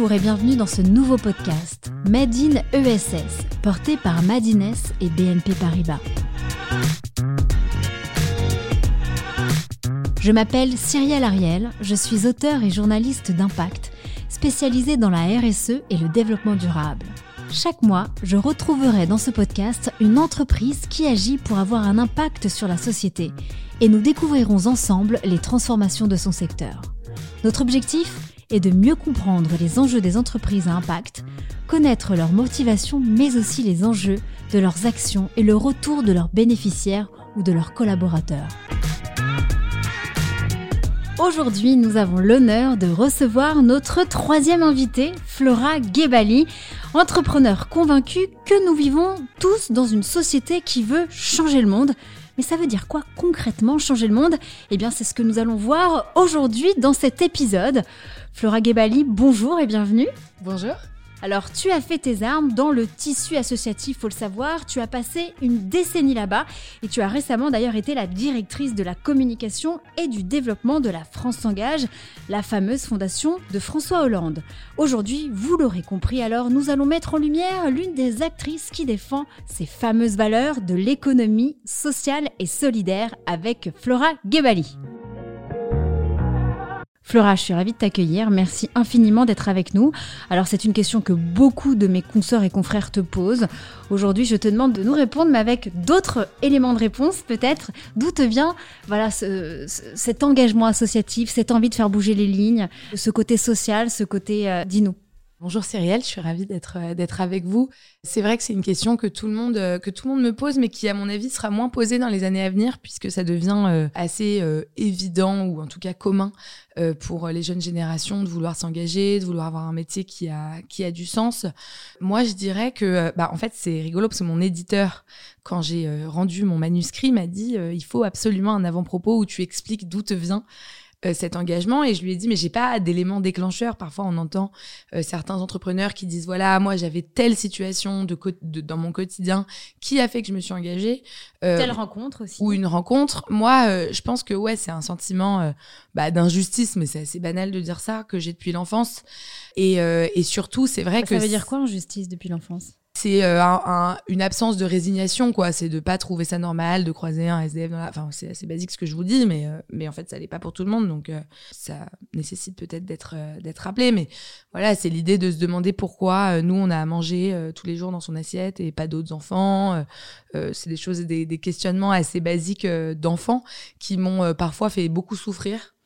Et bienvenue dans ce nouveau podcast Made in ESS, porté par Madines et BNP Paribas. Je m'appelle Cyrielle Ariel, je suis auteur et journaliste d'impact, spécialisée dans la RSE et le développement durable. Chaque mois, je retrouverai dans ce podcast une entreprise qui agit pour avoir un impact sur la société et nous découvrirons ensemble les transformations de son secteur. Notre objectif? Est de mieux comprendre les enjeux des entreprises à impact, connaître leurs motivations mais aussi les enjeux de leurs actions et le retour de leurs bénéficiaires ou de leurs collaborateurs. Aujourd'hui, nous avons l'honneur de recevoir notre troisième invitée, Flora Gebali, entrepreneur convaincue que nous vivons tous dans une société qui veut changer le monde. Mais ça veut dire quoi concrètement changer le monde? Eh bien, c'est ce que nous allons voir aujourd'hui dans cet épisode. Flora Gebali, bonjour et bienvenue. Bonjour. Alors, tu as fait tes armes dans le tissu associatif, faut le savoir. Tu as passé une décennie là-bas et tu as récemment d'ailleurs été la directrice de la communication et du développement de la France s'engage, la fameuse fondation de François Hollande. Aujourd'hui, vous l'aurez compris, alors nous allons mettre en lumière l'une des actrices qui défend ces fameuses valeurs de l'économie sociale et solidaire avec Flora Gebali. Flora, je suis ravie de t'accueillir. Merci infiniment d'être avec nous. Alors, c'est une question que beaucoup de mes consoeurs et confrères te posent. Aujourd'hui, je te demande de nous répondre, mais avec d'autres éléments de réponse, peut-être. D'où te vient, voilà, cet engagement associatif, cette envie de faire bouger les lignes, ce côté social, ce côté euh, dis-nous. Bonjour Cyrielle, je suis ravie d'être euh, d'être avec vous. C'est vrai que c'est une question que tout le monde euh, que tout le monde me pose, mais qui à mon avis sera moins posée dans les années à venir puisque ça devient euh, assez évident ou en tout cas commun pour les jeunes générations de vouloir s'engager, de vouloir avoir un métier qui a qui a du sens. Moi, je dirais que bah en fait c'est rigolo parce que mon éditeur quand j'ai rendu mon manuscrit m'a dit il faut absolument un avant-propos où tu expliques d'où te vient euh, cet engagement et je lui ai dit mais j'ai pas d'éléments déclencheurs. Parfois on entend euh, certains entrepreneurs qui disent voilà moi j'avais telle situation de, dans mon quotidien qui a fait que je me suis engagée euh, telle rencontre aussi. ou une rencontre. Moi je pense que ouais c'est un sentiment bah, d'injustice mais c'est assez banal de dire ça que j'ai depuis l'enfance. Et, et surtout c'est vrai que ça veut dire quoi injustice depuis l'enfance? C'est euh, une absence de résignation, quoi. C'est de pas trouver ça normal, de croiser un SDF. Enfin, c'est assez basique ce que je vous dis, mais, euh, mais en fait, ça n'est pas pour tout le monde. Donc, euh, ça nécessite peut-être d'être d'être rappelé. Mais voilà, c'est l'idée de se demander pourquoi nous, on a à manger tous les jours dans son assiette et pas d'autres enfants. c'est des choses, des questionnements assez basiques d'enfants qui m'ont parfois fait beaucoup souffrir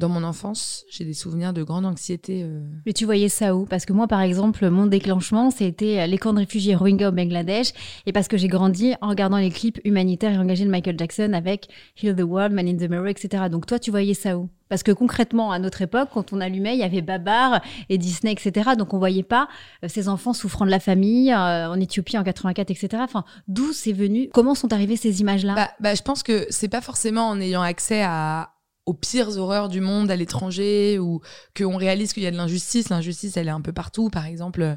dans mon enfance, j'ai des souvenirs de grande anxiété. Euh. Mais tu voyais ça où? Parce que moi, par exemple, mon déclenchement, c'était les camps de réfugiés Rohingya au Bangladesh, et parce que j'ai grandi en regardant les clips humanitaires et engagés de Michael Jackson avec Heal the World, Man in the Mirror, etc. Donc toi, tu voyais ça où? Parce que concrètement, à notre époque, quand on allumait, il y avait Babar et Disney, etc. Donc on voyait pas euh, ces enfants souffrant de la famille euh, en Éthiopie en 84, etc. Enfin, d'où c'est venu? Comment sont arrivées ces images-là? Bah, bah, je pense que c'est pas forcément en ayant accès à, aux pires horreurs du monde à l'étranger ou qu'on réalise qu'il y a de l'injustice. L'injustice, elle est un peu partout. Par exemple, euh,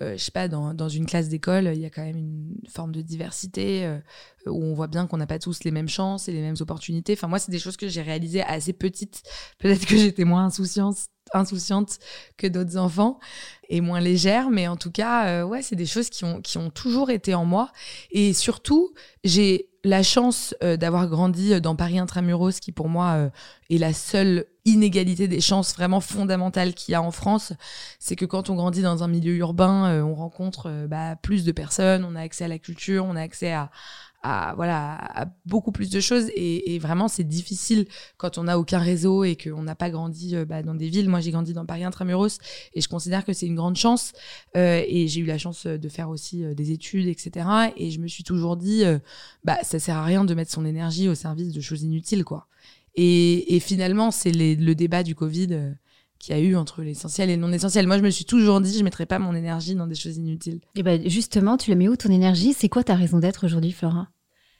euh, je sais pas, dans, dans une classe d'école, il y a quand même une forme de diversité euh, où on voit bien qu'on n'a pas tous les mêmes chances et les mêmes opportunités. Enfin, moi, c'est des choses que j'ai réalisées assez petites. Peut-être que j'étais moins insouciante, insouciante que d'autres enfants et moins légère, mais en tout cas, ouais, c'est des choses qui ont, qui ont toujours été en moi. Et surtout, j'ai la chance euh, d'avoir grandi euh, dans Paris intramuros, qui pour moi euh, est la seule inégalité des chances vraiment fondamentales qu'il y a en France, c'est que quand on grandit dans un milieu urbain, on rencontre bah, plus de personnes, on a accès à la culture, on a accès à, à voilà à beaucoup plus de choses et, vraiment c'est difficile quand on n'a aucun réseau et qu'on n'a pas grandi euh, bah, dans des villes. Moi j'ai grandi dans Paris intramuros et je considère que c'est une grande chance euh, et j'ai eu la chance de faire aussi euh, des études etc. Et je me suis toujours dit bah ça sert à rien de mettre son énergie au service de choses inutiles quoi. Et, et finalement c'est le débat du Covid qu'il y a eu entre l'essentiel et le non essentiel. Moi, je me suis toujours dit, je ne mettrais pas mon énergie dans des choses inutiles. Et ben justement, tu la mets où ton énergie? C'est quoi ta raison d'être aujourd'hui, Flora?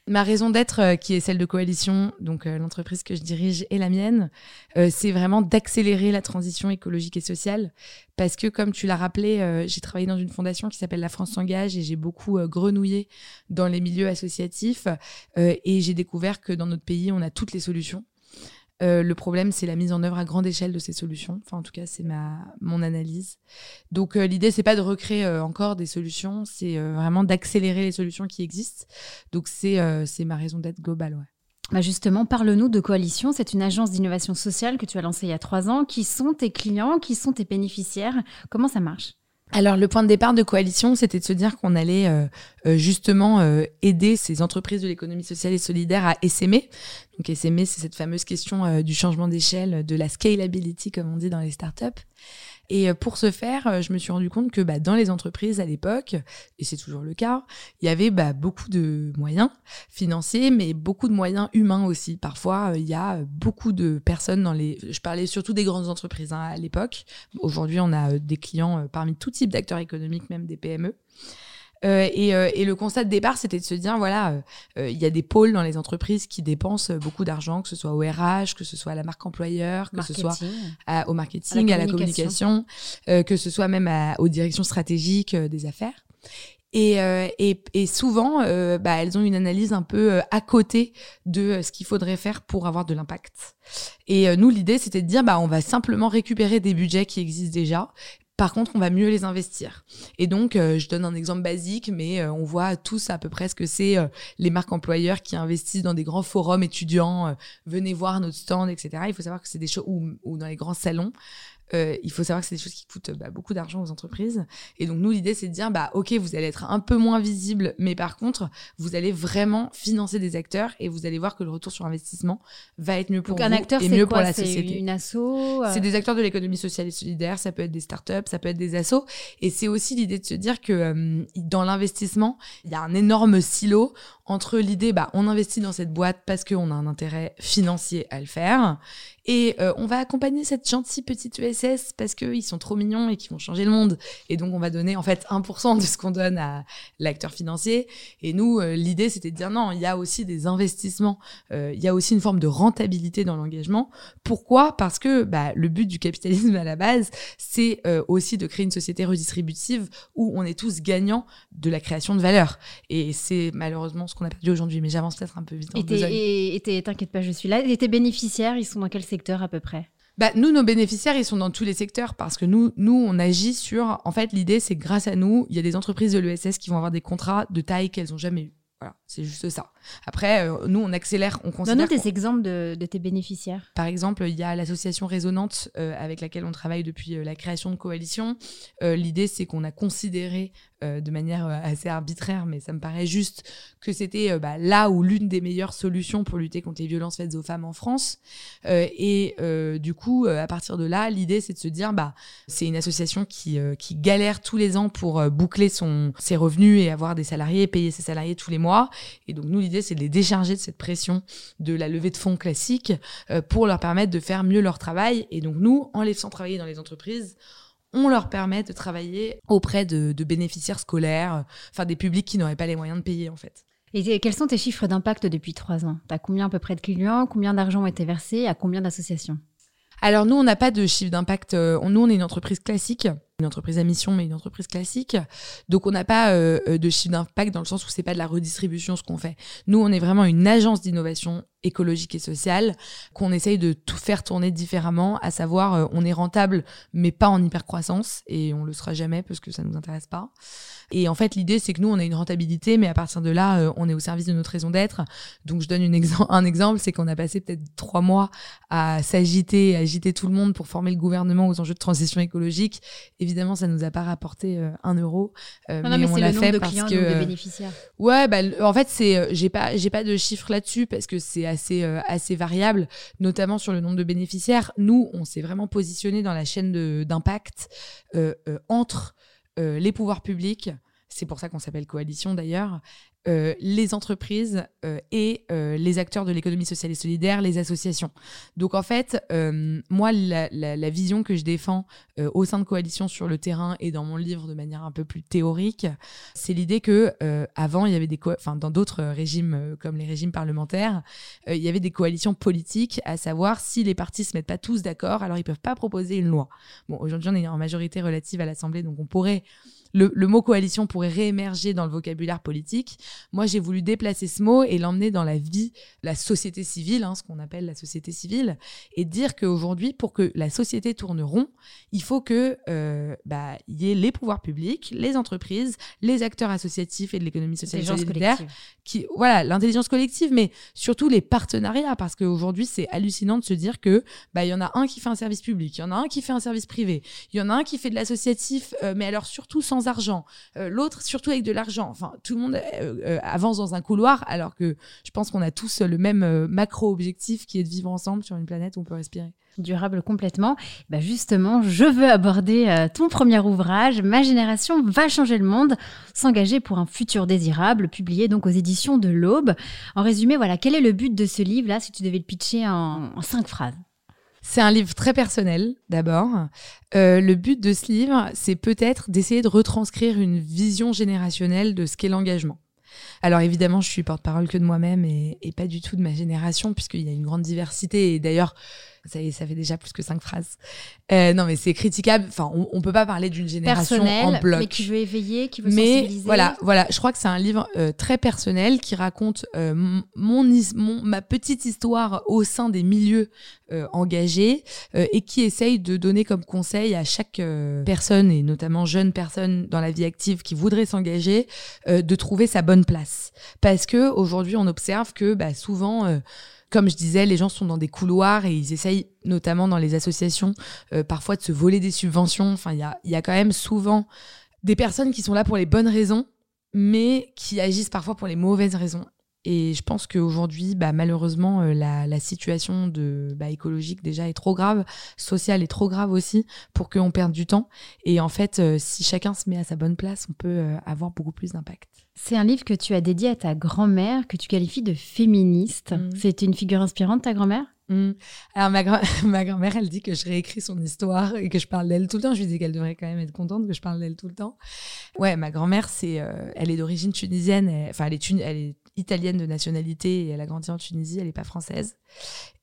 Ma raison d'être, euh, qui est celle de Coalition, donc euh, l'entreprise que je dirige et la mienne, euh, c'est vraiment d'accélérer la transition écologique et sociale. Parce que, comme tu l'as rappelé, j'ai travaillé dans une fondation qui s'appelle La France s'engage et j'ai beaucoup grenouillé dans les milieux associatifs. et j'ai découvert que dans notre pays, on a toutes les solutions. Le problème, c'est la mise en œuvre à grande échelle de ces solutions. Enfin, en tout cas, c'est ma mon analyse. Donc, l'idée, c'est pas de recréer encore des solutions, c'est vraiment d'accélérer les solutions qui existent. Donc, c'est c'est ma raison d'être globale. Ouais. Bah justement, parle-nous de Coalition. C'est une agence d'innovation sociale que tu as lancée il y a trois ans. Qui sont tes clients? Qui sont tes bénéficiaires? Comment ça marche? Alors le point de départ de coalition, c'était de se dire qu'on allait euh, euh, justement euh, aider ces entreprises de l'économie sociale et solidaire à essaimer. Donc essaimer, c'est cette fameuse question du changement d'échelle, de la scalability comme on dit dans les startups. Et euh, pour ce faire, euh, je me suis rendu compte que bah, dans les entreprises à l'époque, et c'est toujours le cas, il y avait bah, beaucoup de moyens financiers, mais beaucoup de moyens humains aussi. Parfois, euh, il y a beaucoup de personnes dans les... Je parlais surtout des grandes entreprises hein, à l'époque. Aujourd'hui, on a des clients parmi tout type d'acteurs économiques, même des PME. Euh, et, euh, et, le constat de départ, c'était de se dire, voilà, euh, il y a des pôles dans les entreprises qui dépensent beaucoup d'argent, que ce soit au RH, que ce soit à la marque employeur, que ce soit au marketing, à la communication, que ce soit même aux directions stratégiques des affaires. Et, et, et, souvent, bah, elles ont une analyse un peu à côté de ce qu'il faudrait faire pour avoir de l'impact. Et nous, l'idée, c'était de dire, bah, on va simplement récupérer des budgets qui existent déjà par contre, on va mieux les investir. Et donc, euh, je donne un exemple basique, mais euh, on voit tous à peu près ce que c'est euh, les marques employeurs qui investissent dans des grands forums étudiants, venez voir notre stand, etc. Il faut savoir que c'est des choses, ou, dans les grands salons, euh, il faut savoir que c'est des choses qui coûtent bah, beaucoup d'argent aux entreprises. Et donc, nous, l'idée, c'est de dire, bah, OK, vous allez être un peu moins visible, mais par contre, vous allez vraiment financer des acteurs et vous allez voir que le retour sur investissement va être mieux pour donc, vous un acteur, et mieux quoi? pour la société. une asso euh? C'est des acteurs de l'économie sociale et solidaire, ça peut être des startups, ça peut être des assos. Et c'est aussi l'idée de se dire que euh, dans l'investissement, il y a un énorme silo entre l'idée, bah, on investit dans cette boîte parce qu'on a un intérêt financier à le faire, et euh, on va accompagner cette gentille petite ESS parce qu'ils sont trop mignons et qu'ils vont changer le monde. Et donc, on va donner en fait 1% de ce qu'on donne à l'acteur financier. Et nous, euh, l'idée, c'était de dire non, il y a aussi des investissements, euh, il y a aussi une forme de rentabilité dans l'engagement. Pourquoi? Parce que bah, le but du capitalisme à la base, c'est aussi de créer une société redistributive où on est tous gagnants de la création de valeur. Et c'est malheureusement ce qu'on a perdu aujourd'hui, mais j'avance peut-être un peu vite. Et t'inquiète pas, je suis là. Et tes bénéficiaires, ils sont dans quel secteur à peu près? Bah, nous, nos bénéficiaires, ils sont dans tous les secteurs parce que nous, nous, on agit sur. En fait, l'idée, c'est que grâce à nous, il y a des entreprises de l'ESS qui vont avoir des contrats de taille qu'elles n'ont jamais eu. Voilà, c'est juste ça. Après, euh, nous, on accélère, on considère. Donne-nous des exemples de, tes bénéficiaires. Par exemple, il y a l'association Résonante euh, avec laquelle on travaille depuis euh, la création de Coalition. L'idée, c'est qu'on a considéré de manière assez arbitraire, mais ça me paraît juste, que c'était bah, là où l'une des meilleures solutions pour lutter contre les violences faites aux femmes en France. et du coup, à partir de là, l'idée, c'est de se dire, bah, c'est une association qui, qui galère tous les ans pour boucler son, ses revenus et avoir des salariés, payer ses salariés tous les mois. Et donc, nous, l'idée, c'est de les décharger de cette pression de la levée de fonds classique euh, pour leur permettre de faire mieux leur travail. Et donc nous, en les faisant travailler dans les entreprises, on leur permet de travailler auprès de, bénéficiaires scolaires, enfin des publics qui n'auraient pas les moyens de payer en fait. Et quels sont tes chiffres d'impact depuis trois ans? Tu as combien à peu près de clients? Combien d'argent a été versé À combien d'associations? Alors nous, on n'a pas de chiffre d'impact. Euh, nous, on est une entreprise classique, une entreprise à mission, mais une entreprise classique. Donc on n'a pas euh, euh, de chiffre d'impact dans le sens où c'est pas de la redistribution ce qu'on fait. Nous, on est vraiment une agence d'innovation écologique et sociale qu'on essaye de tout faire tourner différemment, à savoir on est rentable mais pas en hyper croissance et on le sera jamais parce que ça nous intéresse pas. Et en fait, l'idée, c'est que nous, on a une rentabilité, mais à partir de là, euh, on est au service de notre raison d'être. Donc, je donne une un exemple, c'est qu'on a passé peut-être trois mois à s'agiter, agiter tout le monde pour former le gouvernement aux enjeux de transition écologique. Évidemment, ça nous a pas rapporté euh, un euro, euh, mais, on l'a fait parce clients, que bénéficiaires. Ouais, bah, en fait, c'est j'ai pas j'ai pas de chiffres là-dessus parce que c'est assez assez variable, notamment sur le nombre de bénéficiaires. Nous, on s'est vraiment positionné dans la chaîne d'impact entre les pouvoirs publics, c'est pour ça qu'on s'appelle coalition d'ailleurs, euh, les entreprises euh, et les acteurs de l'économie sociale et solidaire, les associations. Donc en fait, moi, la, vision que je défends au sein de coalition sur le terrain et dans mon livre de manière un peu plus théorique, c'est l'idée que avant, il y avait des, enfin dans d'autres régimes comme les régimes parlementaires, il y avait des coalitions politiques, à savoir si les partis se mettent pas tous d'accord, alors ils peuvent pas proposer une loi. Bon, aujourd'hui, on est en majorité relative à l'Assemblée, donc on pourrait le, mot coalition pourrait réémerger dans le vocabulaire politique. Moi, j'ai voulu déplacer ce mot et l'emmener dans la vie, la société civile, hein, ce qu'on appelle la société civile, et dire qu'aujourd'hui, pour que la société tourne rond, il faut que euh, bah, y ait les pouvoirs publics, les entreprises, les acteurs associatifs et de l'économie sociale et solidaire, qui, voilà, l'intelligence collective, mais surtout les partenariats, parce qu'aujourd'hui, c'est hallucinant de se dire que bah, il y en a un qui fait un service public, il y en a un qui fait un service privé, il y en a un qui fait de l'associatif, euh, mais alors surtout sans argent, euh, l'autre surtout avec de l'argent. Enfin, tout le monde euh, euh, avance dans un couloir, alors que je pense qu'on a tous le même macro-objectif qui est de vivre ensemble sur une planète où on peut respirer durable complètement. Bah justement, je veux aborder ton premier ouvrage, Ma génération va changer le monde, s'engager pour un futur désirable, publié donc aux éditions de l'Aube. En résumé, voilà, quel est le but de ce livre-là, si tu devais le pitcher en cinq phrases? C'est un livre très personnel, d'abord. Euh, le but de ce livre, c'est peut-être d'essayer de retranscrire une vision générationnelle de ce qu'est l'engagement. Alors évidemment, je suis porte-parole que de moi-même et, et, pas du tout de ma génération, puisqu'il y a une grande diversité. Et d'ailleurs, ça, ça fait déjà plus que cinq phrases. Euh, non, mais c'est critiquable. Enfin, on, on peut pas parler d'une génération en bloc. Mais qui veut éveiller, qui veut mais sensibiliser. Voilà, voilà. Je crois que c'est un livre euh, très personnel qui raconte euh, mon, mon, ma petite histoire au sein des milieux engagés et qui essaye de donner comme conseil à chaque personne et notamment jeune personne dans la vie active qui voudrait s'engager de trouver sa bonne place. Parce que aujourd'hui, on observe que bah, souvent comme je disais, les gens sont dans des couloirs et ils essayent, notamment dans les associations, euh, parfois de se voler des subventions. Enfin, il y a, quand même souvent des personnes qui sont là pour les bonnes raisons, mais qui agissent parfois pour les mauvaises raisons. Et je pense qu'aujourd'hui, bah, malheureusement, euh, la, la, situation de, bah, écologique déjà est trop grave, sociale est trop grave aussi, pour qu'on perde du temps. Et en fait, euh, si chacun se met à sa bonne place, on peut avoir beaucoup plus d'impact. C'est un livre que tu as dédié à ta grand-mère, que tu qualifies de féministe. Mm. C'était une figure inspirante, ta grand-mère? Mm. Alors, ma, ma grand-mère, elle dit que je réécris son histoire et que je parle d'elle tout le temps. Je lui dis qu'elle devrait quand même être contente que je parle d'elle tout le temps. Ouais, ma grand-mère, c'est, euh, elle est d'origine tunisienne. enfin, elle est, elle est italienne de nationalité elle a grandi en Tunisie. Elle n'est pas française.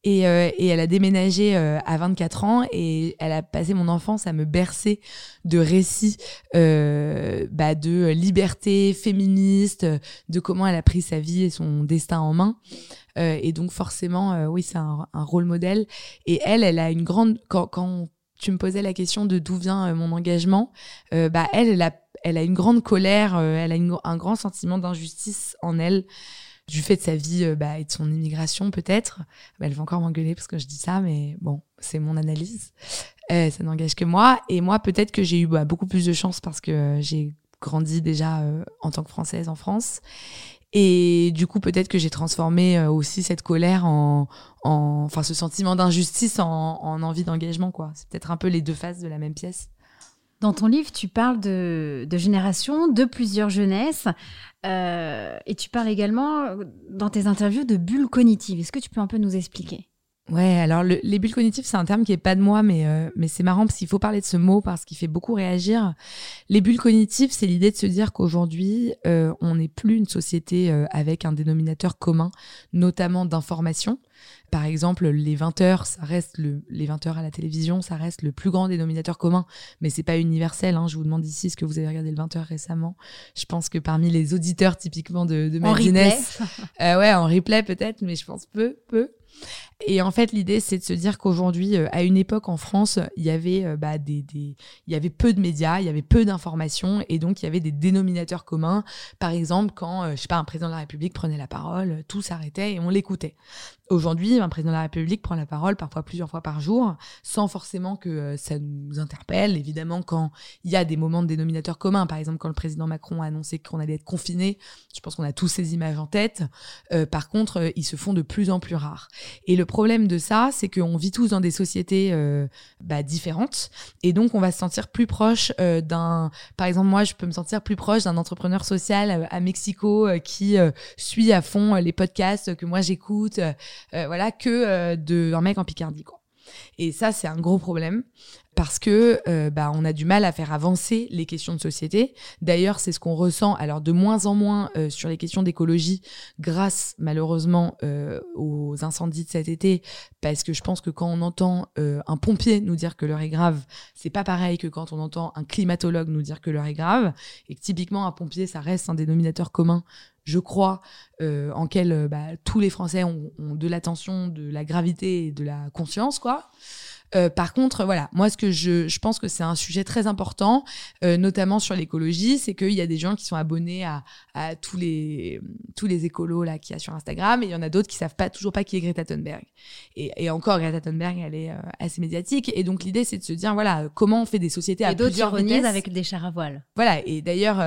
Et, euh, et, elle a déménagé euh, à 24 ans et elle a passé mon enfance à me bercer de récits euh, bah, de liberté féministe, de comment elle a pris sa vie et son destin en main. Et donc forcément, oui, c'est un, rôle modèle. Et elle, elle a une grande... Quand, quand tu me posais la question de d'où vient mon engagement, bah elle, elle a, elle a une grande colère, elle a un grand sentiment d'injustice en elle du fait de sa vie euh, bah, et de son immigration peut-être. Bah, elle va encore m'engueuler parce que je dis ça, mais bon, c'est mon analyse. Euh, ça n'engage que moi. Et moi, peut-être que j'ai eu bah, beaucoup plus de chance parce que euh, j'ai grandi déjà en tant que Française en France. Et du coup, peut-être que j'ai transformé aussi cette colère en, en enfin, ce sentiment d'injustice en, en envie d'engagement, quoi. C'est peut-être un peu les deux faces de la même pièce. Dans ton livre, tu parles de, de génération, de plusieurs jeunesses, euh, et tu parles également dans tes interviews de bulles cognitives. Est-ce que tu peux un peu nous expliquer? Ouais, alors les bulles cognitives, c'est un terme qui est pas de moi, mais euh, mais c'est marrant parce qu'il faut parler de ce mot parce qu'il fait beaucoup réagir. Les bulles cognitives, c'est l'idée de se dire qu'aujourd'hui, euh, on n'est plus une société avec un dénominateur commun, notamment d'information. Par exemple, les 20 heures, ça reste le, les 20 heures à la télévision, ça reste le plus grand dénominateur commun, mais c'est pas universel. Hein. Je vous demande ici ce que vous avez regardé le 20 heures récemment. Je pense que parmi les auditeurs typiquement de, de Madines, euh, ouais, en replay peut-être, mais je pense peu, peu. Et en fait, l'idée, c'est de se dire qu'aujourd'hui, euh, à une époque en France, il y avait euh, bah, des, il y avait peu de médias, il y avait peu d'informations, et donc il y avait des dénominateurs communs. Par exemple, quand, euh, je sais pas, un président de la République prenait la parole, tout s'arrêtait et on l'écoutait. Aujourd'hui, un président de la République prend la parole parfois plusieurs fois par jour, sans forcément que ça nous interpelle. Évidemment, quand il y a des moments de dénominateurs communs, par exemple quand le président Macron a annoncé qu'on allait être confiné, je pense qu'on a tous ces images en tête. par contre, ils se font de plus en plus rares. Et le problème de ça, c'est qu'on vit tous dans des sociétés euh, bah, différentes. Et donc, on va se sentir plus proche euh, d'un... Par exemple, moi, je peux me sentir plus proche d'un entrepreneur social euh, à Mexico qui suit à fond les podcasts que moi j'écoute, voilà, que d'un mec en Picardie, quoi. Et ça, c'est un gros problème parce que euh, bah, on a du mal à faire avancer les questions de société. D'ailleurs, c'est ce qu'on ressent alors de moins en moins euh, sur les questions d'écologie grâce malheureusement euh, aux incendies de cet été, parce que je pense que quand on entend un pompier nous dire que l'heure est grave, c'est pas pareil que quand on entend un climatologue nous dire que l'heure est grave, et que typiquement un pompier, ça reste un dénominateur commun je crois, en quel bah, tous les Français ont, ont de l'attention, de la gravité et de la conscience, quoi. Euh, par contre, voilà, moi, ce que je, je pense que c'est un sujet très important, euh, notamment sur l'écologie, c'est qu'il y a des gens qui sont abonnés à, à tous les tous les écolos là qu'il y a sur Instagram, et il y en a d'autres qui savent pas toujours pas qui est Greta Thunberg. Et, et encore, Greta Thunberg, elle est euh, assez médiatique, et donc l'idée c'est de se dire voilà comment on fait des sociétés et à plusieurs vitesses avec des chars à voile. Voilà, et d'ailleurs,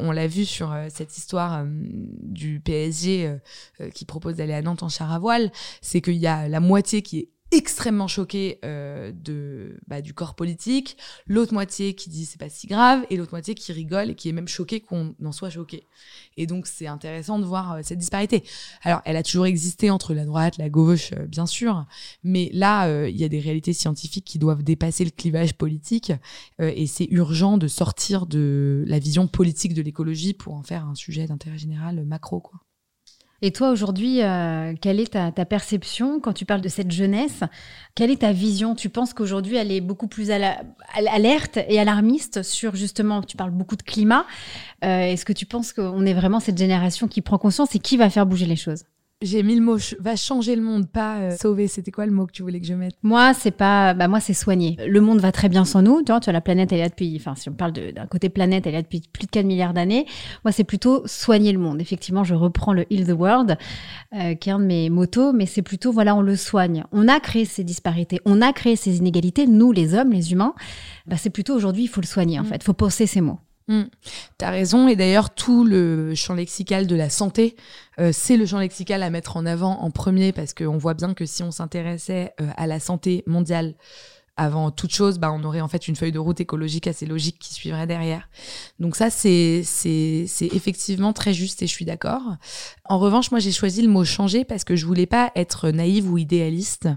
on l'a vu sur cette histoire du PSG qui propose d'aller à Nantes en char à voile, c'est qu'il y a la moitié qui est extrêmement choqué euh, de bah, du corps politique, l'autre moitié qui dit c'est pas si grave et l'autre moitié qui rigole et qui est même choqué qu'on en soit choqué. Et donc c'est intéressant de voir euh, cette disparité. Alors elle a toujours existé entre la droite, la gauche, euh, bien sûr, mais là euh, il y a des réalités scientifiques qui doivent dépasser le clivage politique et c'est urgent de sortir de la vision politique de l'écologie pour en faire un sujet d'intérêt général macro quoi. Et toi, aujourd'hui, euh, quelle est ta, perception quand tu parles de cette jeunesse? Quelle est ta vision? Tu penses qu'aujourd'hui, elle est beaucoup plus alerte et alarmiste sur justement, tu parles beaucoup de climat. Euh, est-ce que tu penses qu'on est vraiment cette génération qui prend conscience et qui va faire bouger les choses? J'ai mis le mot va changer le monde, pas euh, sauver. C'était quoi le mot que tu voulais que je mette? Moi, c'est pas. Bah moi, c'est soigner. Le monde va très bien sans nous. Tu vois, tu vois la planète, elle est là depuis. Enfin, si on parle d'un côté planète, elle est là depuis plus de 4 milliards d'années. Moi, c'est plutôt soigner le monde. Effectivement, je reprends le Heal the World, euh, qui est un de mes motos, mais c'est plutôt voilà, on le soigne. On a créé ces disparités, on a créé ces inégalités. Nous, les hommes, les humains, bah, c'est plutôt aujourd'hui, il faut le soigner. En mm. fait, il faut penser ces mots. Mm. T'as raison, et d'ailleurs tout le champ lexical de la santé, euh, c'est le champ lexical à mettre en avant en premier parce qu'on voit bien que si on s'intéressait euh, à la santé mondiale avant toute chose, bah, on aurait en fait une feuille de route écologique assez logique qui suivrait derrière. Donc ça, c'est c'est effectivement très juste et je suis d'accord. En revanche, moi j'ai choisi le mot changer parce que je voulais pas être naïve ou idéaliste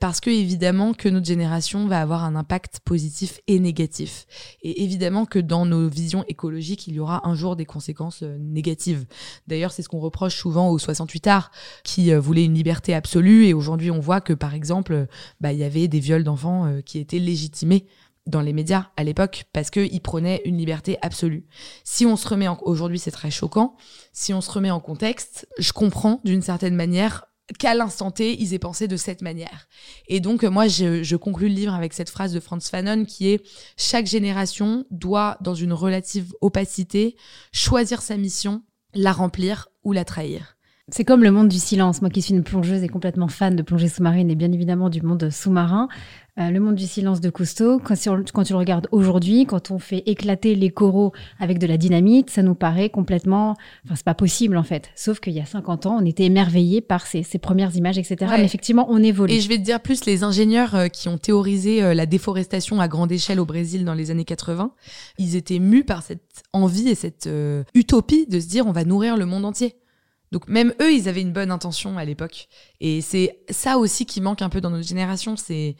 parce que évidemment que notre génération va avoir un impact positif et négatif. Et évidemment que dans nos visions écologiques, il y aura un jour des conséquences euh, négatives. D'ailleurs, c'est ce qu'on reproche souvent aux 68 arts qui euh, voulaient une liberté absolue et aujourd'hui on voit que par exemple, bah, il y avait des viols d'enfants euh, qui étaient légitimés dans les médias à l'époque parce qu'ils prenaient une liberté absolue. Si on se remet en... aujourd'hui, c'est très choquant. Si on se remet en contexte, je comprends d'une certaine manière qu'à l'instant T, ils aient pensé de cette manière. Et donc, moi, je, je, conclus le livre avec cette phrase de Franz Fanon qui est « Chaque génération doit, dans une relative opacité, choisir sa mission, la remplir ou la trahir. » C'est comme le monde du silence. Moi qui suis une plongeuse et complètement fan de plongée sous-marine et bien évidemment du monde sous-marin, euh, le monde du silence de Cousteau, quand, quand tu le regardes aujourd'hui, quand on fait éclater les coraux avec de la dynamite, ça nous paraît complètement... Enfin, c'est pas possible en fait. Sauf qu'il y a 50 ans, on était émerveillés par ces, ces premières images, etc. Mais effectivement, on évolue. Et je vais te dire plus, les ingénieurs euh, qui ont théorisé euh, la déforestation à grande échelle au Brésil dans les années 80, ils étaient mus par cette envie et cette utopie de se dire on va nourrir le monde entier. Donc même eux, ils avaient une bonne intention à l'époque. Et c'est ça aussi qui manque un peu dans notre génération, c'est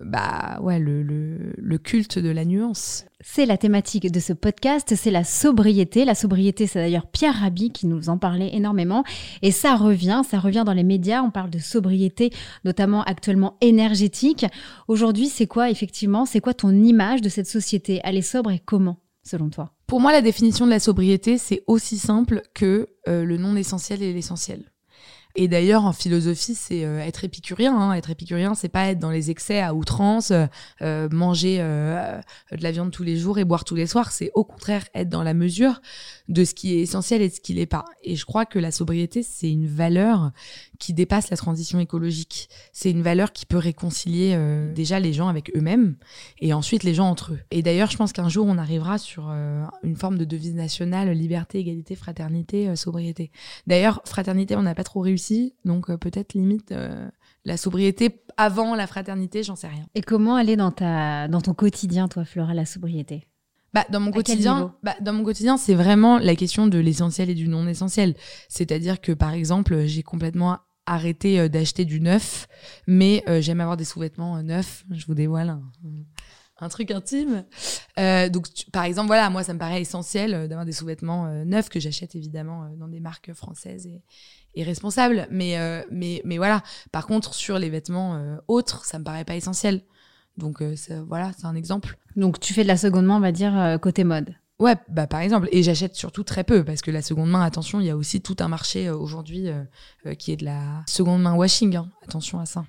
bah ouais le, le, le, culte de la nuance. C'est la thématique de ce podcast, c'est la sobriété. La sobriété, c'est d'ailleurs Pierre Rabhi qui nous en parlait énormément. Et ça revient, ça revient dans les médias. On parle de sobriété, notamment actuellement énergétique. Aujourd'hui, c'est quoi effectivement C'est quoi ton image de cette société? Elle est sobre et comment, selon toi? Pour moi, la définition de la sobriété, c'est aussi simple que euh, le non essentiel et l'essentiel. Et d'ailleurs, en philosophie, c'est euh, être épicurien. Hein. Être épicurien, c'est pas être dans les excès à outrance, euh, manger euh, de la viande tous les jours et boire tous les soirs. C'est au contraire être dans la mesure de ce qui est essentiel et de ce qui l'est pas. Et je crois que la sobriété, c'est une valeur qui dépasse la transition écologique. C'est une valeur qui peut réconcilier déjà les gens avec eux-mêmes et ensuite les gens entre eux. Et d'ailleurs, je pense qu'un jour, on arrivera sur une forme de devise nationale liberté, égalité, fraternité, sobriété. D'ailleurs, fraternité, on n'a pas trop réussi donc euh, peut-être limite euh, la sobriété avant la fraternité, j'en sais rien. Et comment elle est dans, ta, dans ton quotidien, toi, Flora, la sobriété? Bah, dans mon quotidien, bah, dans mon quotidien, c'est vraiment la question de l'essentiel et du non essentiel. C'est-à-dire que par exemple, j'ai complètement arrêté euh, d'acheter du neuf, mais j'aime avoir des sous-vêtements neufs. Je vous dévoile un, truc intime. donc, par exemple, voilà, moi, ça me paraît essentiel d'avoir des sous-vêtements neufs que j'achète évidemment dans des marques françaises et, et responsable. Mais, euh, mais, mais voilà. Par contre, sur les vêtements euh, autres, ça me paraît pas essentiel. Donc euh, voilà, c'est un exemple. Donc tu fais de la seconde main, on va dire, euh, côté mode. Ouais, bah par exemple, et j'achète surtout très peu parce que la seconde main, attention, il y a aussi tout un marché euh, aujourd'hui euh, euh, qui est de la seconde main washing. hein. Attention à ça.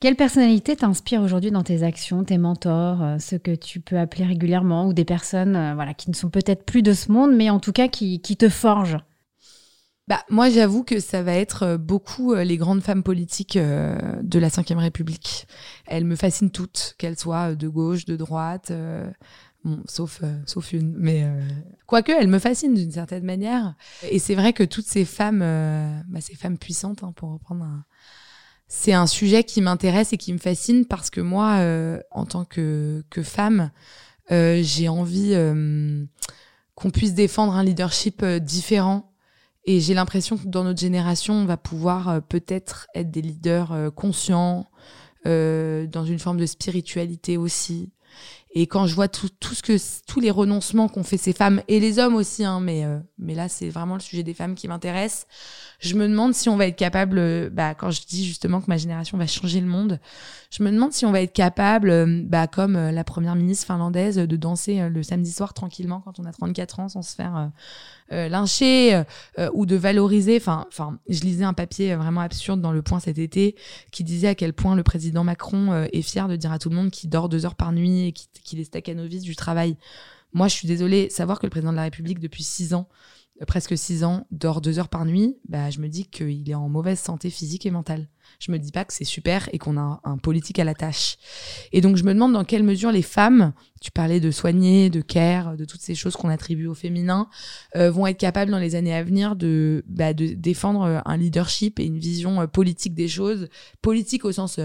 Quelle personnalité t'inspire aujourd'hui dans tes actions, tes mentors, euh, ceux que tu peux appeler régulièrement, ou des personnes euh, voilà, qui ne sont peut-être plus de ce monde, mais en tout cas qui, qui te forgent? Bah, moi, j'avoue que ça va être beaucoup les grandes femmes politiques de la Ve République. Elles me fascinent toutes, qu'elles soient de gauche, de droite, sauf, euh, sauf une. Mais euh, quoique, elles me fascinent d'une certaine manière. Et c'est vrai que toutes ces femmes, euh, bah, ces femmes puissantes, hein, pour reprendre un... C'est un sujet qui m'intéresse et qui me fascine parce que moi, euh, en tant que, que femme, j'ai envie qu'on puisse défendre un leadership différent et j'ai l'impression que dans notre génération, on va pouvoir peut-être être des leaders conscients, dans une forme de spiritualité aussi. Et quand je vois tout, tout ce que, tous les renoncements qu'ont fait ces femmes, et les hommes aussi, hein, mais, euh, mais là, c'est vraiment le sujet des femmes qui m'intéresse, je me demande si on va être capable, euh, bah, quand je dis justement que ma génération va changer le monde, je me demande si on va être capable, euh, bah, comme euh, la première ministre finlandaise, de danser le samedi soir tranquillement quand on a 34 ans sans se faire lyncher ou de valoriser. Enfin, enfin, je lisais un papier vraiment absurde dans Le Point cet été qui disait à quel point le président Macron est fier de dire à tout le monde qu'il dort deux heures par nuit et qu'il est stacanoviste du travail. Moi, je suis désolée, savoir que le président de la République depuis six ans, presque six ans, dort deux heures par nuit, bah, je me dis qu'il est en mauvaise santé physique et mentale. Je me dis pas que c'est super et qu'on a un, politique à la tâche. Et donc, je me demande dans quelle mesure les femmes, tu parlais de soigner, de care, de toutes ces choses qu'on attribue au féminin, euh, vont être capables dans les années à venir de, bah, de défendre euh, un leadership et une vision euh, politique des choses, politique au sens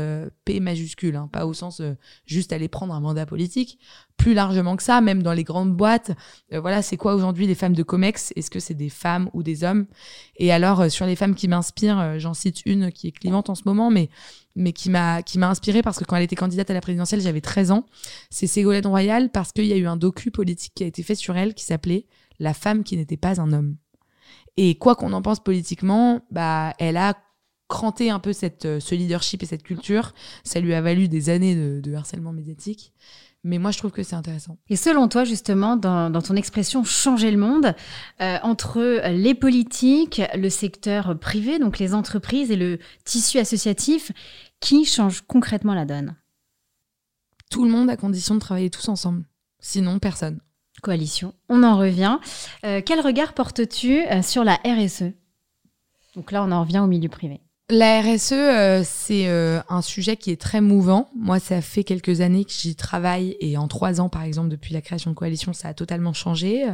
P majuscule, hein, pas au sens juste aller prendre un mandat politique, plus largement que ça, même dans les grandes boîtes. Voilà, c'est quoi aujourd'hui les femmes de Comex? Est-ce que c'est des femmes ou des hommes? Et alors, sur les femmes qui m'inspirent, j'en cite une qui est clivante en ce moment, mais mais qui m'a inspirée parce que quand elle était candidate à la présidentielle, j'avais 13 ans. C'est Ségolène Royal parce qu'il y a eu un docu politique qui a été fait sur elle qui s'appelait La femme qui n'était pas un homme. Et quoi qu'on en pense politiquement, bah elle a cranté un peu cette, euh, ce leadership et cette culture. Ça lui a valu des années de harcèlement médiatique. Mais moi, je trouve que c'est intéressant. Et selon toi, justement, dans, dans ton expression changer le monde, euh, entre les politiques, le secteur privé, donc les entreprises et le tissu associatif, qui change concrètement la donne? Tout le monde à condition de travailler tous ensemble. Sinon, personne. Coalition, on en revient. Euh, quel regard portes-tu euh, sur la RSE Donc là, on en revient au milieu privé. La RSE, euh, c'est euh, un sujet qui est très mouvant. Moi, ça fait quelques années que j'y travaille et en trois ans, par exemple, depuis la création de coalition, ça a totalement changé.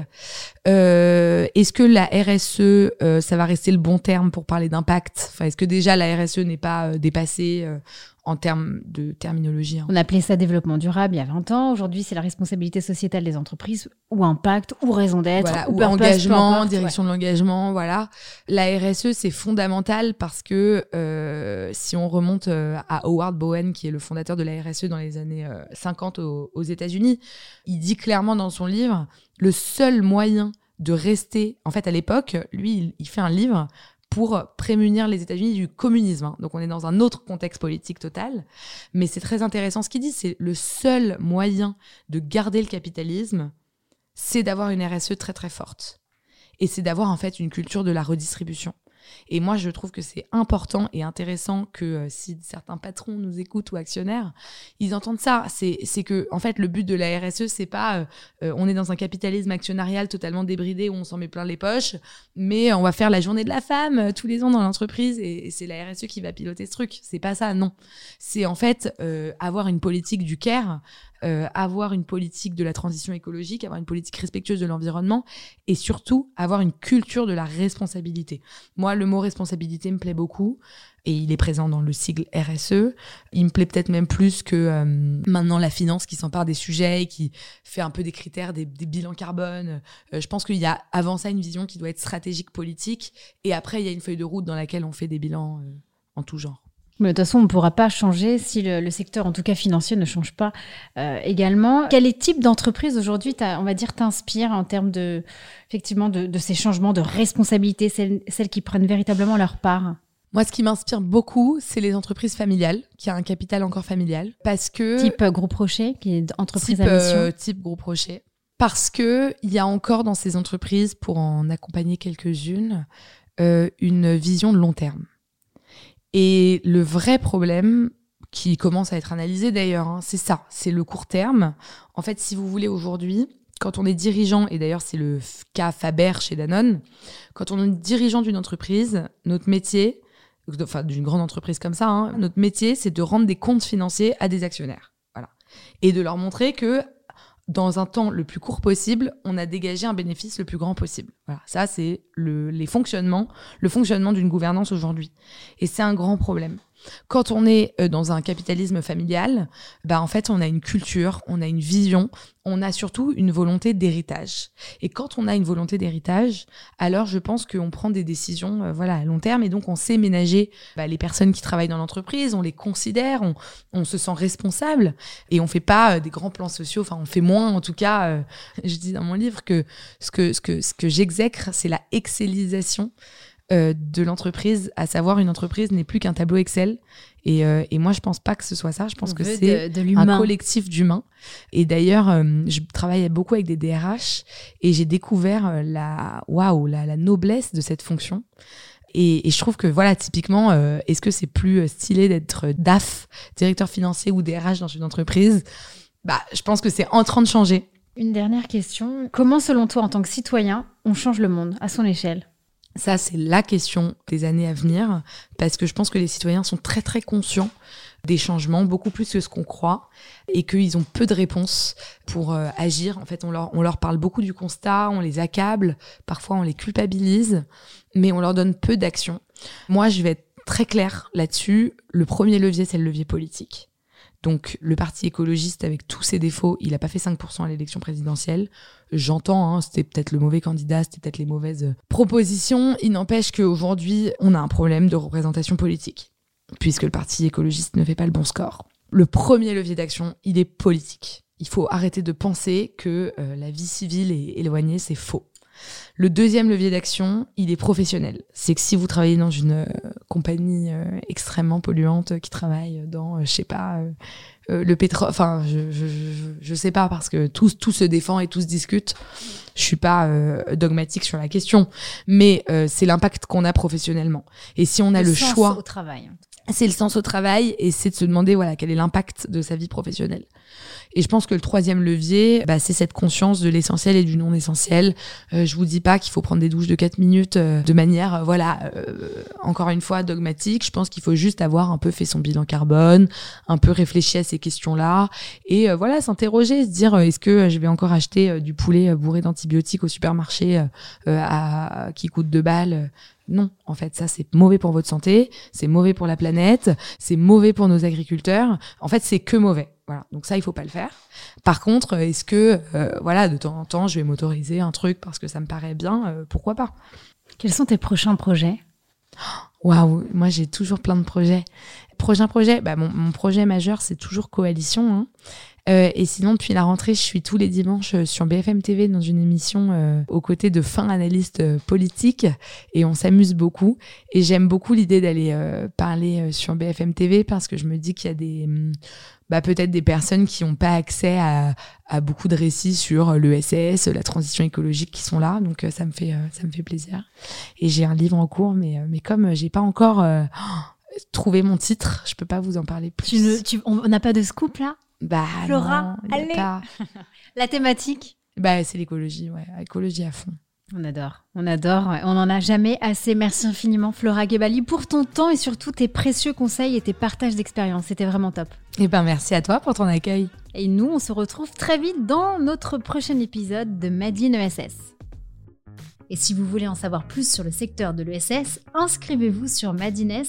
Euh, est-ce que la RSE, euh, ça va rester le bon terme pour parler d'impact? Enfin, Est-ce que déjà la RSE n'est pas euh, dépassée euh, en termes de terminologie hein On appelait ça développement durable il y a 20 ans. Aujourd'hui, c'est la responsabilité sociétale des entreprises, ou impact, ou raison d'être, Voilà, ou, engagement, importe. direction de l'engagement, voilà. La RSE, c'est fondamental parce que euh, si on remonte euh, à Howard Bowen, qui est le fondateur de la RSE dans les années euh, 50 aux, aux États-Unis, il dit clairement dans son livre, le seul moyen de rester, en fait, à l'époque, lui, il, il fait un livre pour prémunir les États-Unis du communisme. hein. Donc on est dans un autre contexte politique total. Mais c'est très intéressant ce qu'il dit, c'est le seul moyen de garder le capitalisme, c'est d'avoir une RSE très très forte. Et c'est d'avoir en fait une culture de la redistribution. Et moi, je trouve que c'est important et intéressant que euh, si certains patrons nous écoutent ou actionnaires, ils entendent ça. C'est que, en fait, le but de la RSE, c'est pas euh, euh, on est dans un capitalisme actionnarial totalement débridé où on s'en met plein les poches, mais on va faire la journée de la femme tous les ans dans l'entreprise et, et c'est la RSE qui va piloter ce truc. C'est pas ça, non. C'est en fait avoir une politique du care, euh, avoir une politique de la transition écologique, avoir une politique respectueuse de l'environnement et surtout avoir une culture de la responsabilité. Moi, le mot responsabilité me plaît beaucoup et il est présent dans le sigle RSE. Il me plaît peut-être même plus que euh, maintenant la finance qui s'empare des sujets et qui fait un peu des critères, des, bilans carbone. Euh, je pense qu'il y a avant ça une vision qui doit être stratégique, politique et après il y a une feuille de route dans laquelle on fait des bilans en tout genre. Mais de toute façon, on ne pourra pas changer si le, secteur, en tout cas financier, ne change pas euh, également. Quel type d'entreprise aujourd'hui, on va dire, t'inspire en termes de, effectivement, de, ces changements de responsabilité, celles, qui prennent véritablement leur part? Moi, ce qui m'inspire beaucoup, c'est les entreprises familiales, qui a un capital encore familial, parce que type euh, groupe Rocher, qui est entreprise type, à mission. Euh, type groupe Rocher, parce que il y a encore dans ces entreprises, pour en accompagner quelques-unes, une vision de long terme. Et le vrai problème, qui commence à être analysé d'ailleurs, hein, c'est ça, c'est le court terme. En fait, si vous voulez aujourd'hui, quand on est dirigeant, et d'ailleurs c'est le cas Faber chez Danone, quand on est dirigeant d'une entreprise, notre métier, enfin d'une grande entreprise comme ça, hein, notre métier c'est de rendre des comptes financiers à des actionnaires. Voilà. Et de leur montrer que dans un temps le plus court possible, on a dégagé un bénéfice le plus grand possible. Voilà, ça c'est le, les fonctionnements, le fonctionnement d'une gouvernance aujourd'hui. Et c'est un grand problème. Quand on est euh, dans un capitalisme familial, bah en fait, on a une culture, on a une vision, on a surtout une volonté d'héritage. Et quand on a une volonté d'héritage, alors je pense qu'on prend des décisions euh, voilà, à long terme et donc on sait ménager bah, les personnes qui travaillent dans l'entreprise, on les considère, on, se sent responsable et on fait pas euh, des grands plans sociaux, enfin on fait moins en tout cas, je dis dans mon livre que ce que, ce que, ce que j'exècre, c'est la excellisation euh, de l'entreprise, à savoir une entreprise n'est plus qu'un tableau Excel. Et, euh, et, moi, je pense pas que ce soit ça. Je pense que c'est un collectif d'humains. Et d'ailleurs, euh, je travaille beaucoup avec des DRH et j'ai découvert la waouh, la, la, noblesse de cette fonction. Et, et je trouve que voilà, typiquement, est-ce que c'est plus stylé d'être DAF, directeur financier ou DRH dans une entreprise? Bah, je pense que c'est en train de changer. Une dernière question. Comment, selon toi, en tant que citoyen, on change le monde à son échelle? Ça, c'est la question des années à venir, parce que je pense que les citoyens sont très très conscients des changements, beaucoup plus que ce qu'on croit, et qu'ils ont peu de réponses pour euh, agir. En fait, on leur, on leur parle beaucoup du constat, on les accable, parfois on les culpabilise, mais on leur donne peu d'action. Moi, je vais être très clair là-dessus. Le premier levier, c'est le levier politique. Donc le parti écologiste, avec tous ses défauts, il n'a pas fait 5% à l'élection présidentielle. J'entends, hein, c'était peut-être le mauvais candidat, c'était peut-être les mauvaises euh, propositions. Il n'empêche qu'aujourd'hui, on a un problème de représentation politique, puisque le parti écologiste ne fait pas le bon score. Le premier levier d'action, il est politique. Il faut arrêter de penser que euh, la vie civile est éloignée, c'est faux. Le deuxième levier d'action, il est professionnel. C'est que si vous travaillez dans une euh, compagnie euh, extrêmement polluante euh, qui travaille dans, je sais pas, le pétrole, enfin, je, je, je, sais pas parce que tout, tout se défend et tout se discute. Je suis pas dogmatique sur la question, mais c'est l'impact qu'on a professionnellement. Et si on a le, le choix au travail, c'est le sens au travail et c'est de se demander voilà quel est l'impact de sa vie professionnelle. Et je pense que le troisième levier, bah, c'est cette conscience de l'essentiel et du non essentiel. Euh, je vous dis pas qu'il faut prendre des douches de 4 minutes euh, de manière, euh, voilà, euh, encore une fois dogmatique. Je pense qu'il faut juste avoir un peu fait son bilan carbone, un peu réfléchi à ces questions-là et voilà s'interroger, se dire est-ce que je vais encore acheter du poulet bourré d'antibiotiques au supermarché qui coûte 2 balles non, en fait, ça c'est mauvais pour votre santé, c'est mauvais pour la planète, c'est mauvais pour nos agriculteurs. En fait, c'est que mauvais. Voilà. Donc ça, il faut pas le faire. Par contre, est-ce que, euh, voilà, de temps en temps, je vais m'autoriser un truc parce que ça me paraît bien euh, Pourquoi pas? Quels sont tes prochains projets? Waouh, moi j'ai toujours plein de projets. Prochain projet, bah, mon, mon projet majeur, c'est toujours coalition. Hein. Euh, et sinon, depuis la rentrée, je suis tous les dimanches euh, sur BFM TV dans une émission euh, aux côtés de fins analystes politiques et on s'amuse beaucoup. Et j'aime beaucoup l'idée d'aller parler sur BFM TV parce que je me dis qu'il y a des hum, bah, peut-être des personnes qui n'ont pas accès à, à, beaucoup de récits sur l'ESS, la transition écologique qui sont là. Donc ça me fait ça me fait plaisir. Et j'ai un livre en cours, mais mais comme j'ai pas encore trouvé mon titre, je peux pas vous en parler plus. Tu ne, tu, on n'a pas de scoop là? Bah, Flora, allez. La thématique Bah, c'est l'écologie, ouais, écologie à fond. On adore, on adore, on n'en a jamais assez. Merci infiniment Flora Gebali pour ton temps et surtout tes précieux conseils et tes partages d'expérience. C'était vraiment top. Et eh ben merci à toi pour ton accueil. Et nous, on se retrouve très vite dans notre prochain épisode de Madine ESS. Et si vous voulez en savoir plus sur le secteur de l'ESS, inscrivez-vous sur Madines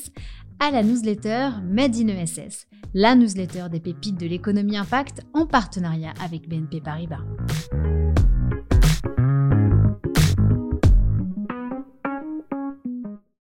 à la newsletter Madine ESS la newsletter des pépites de l'économie impact en partenariat avec BNP Paribas.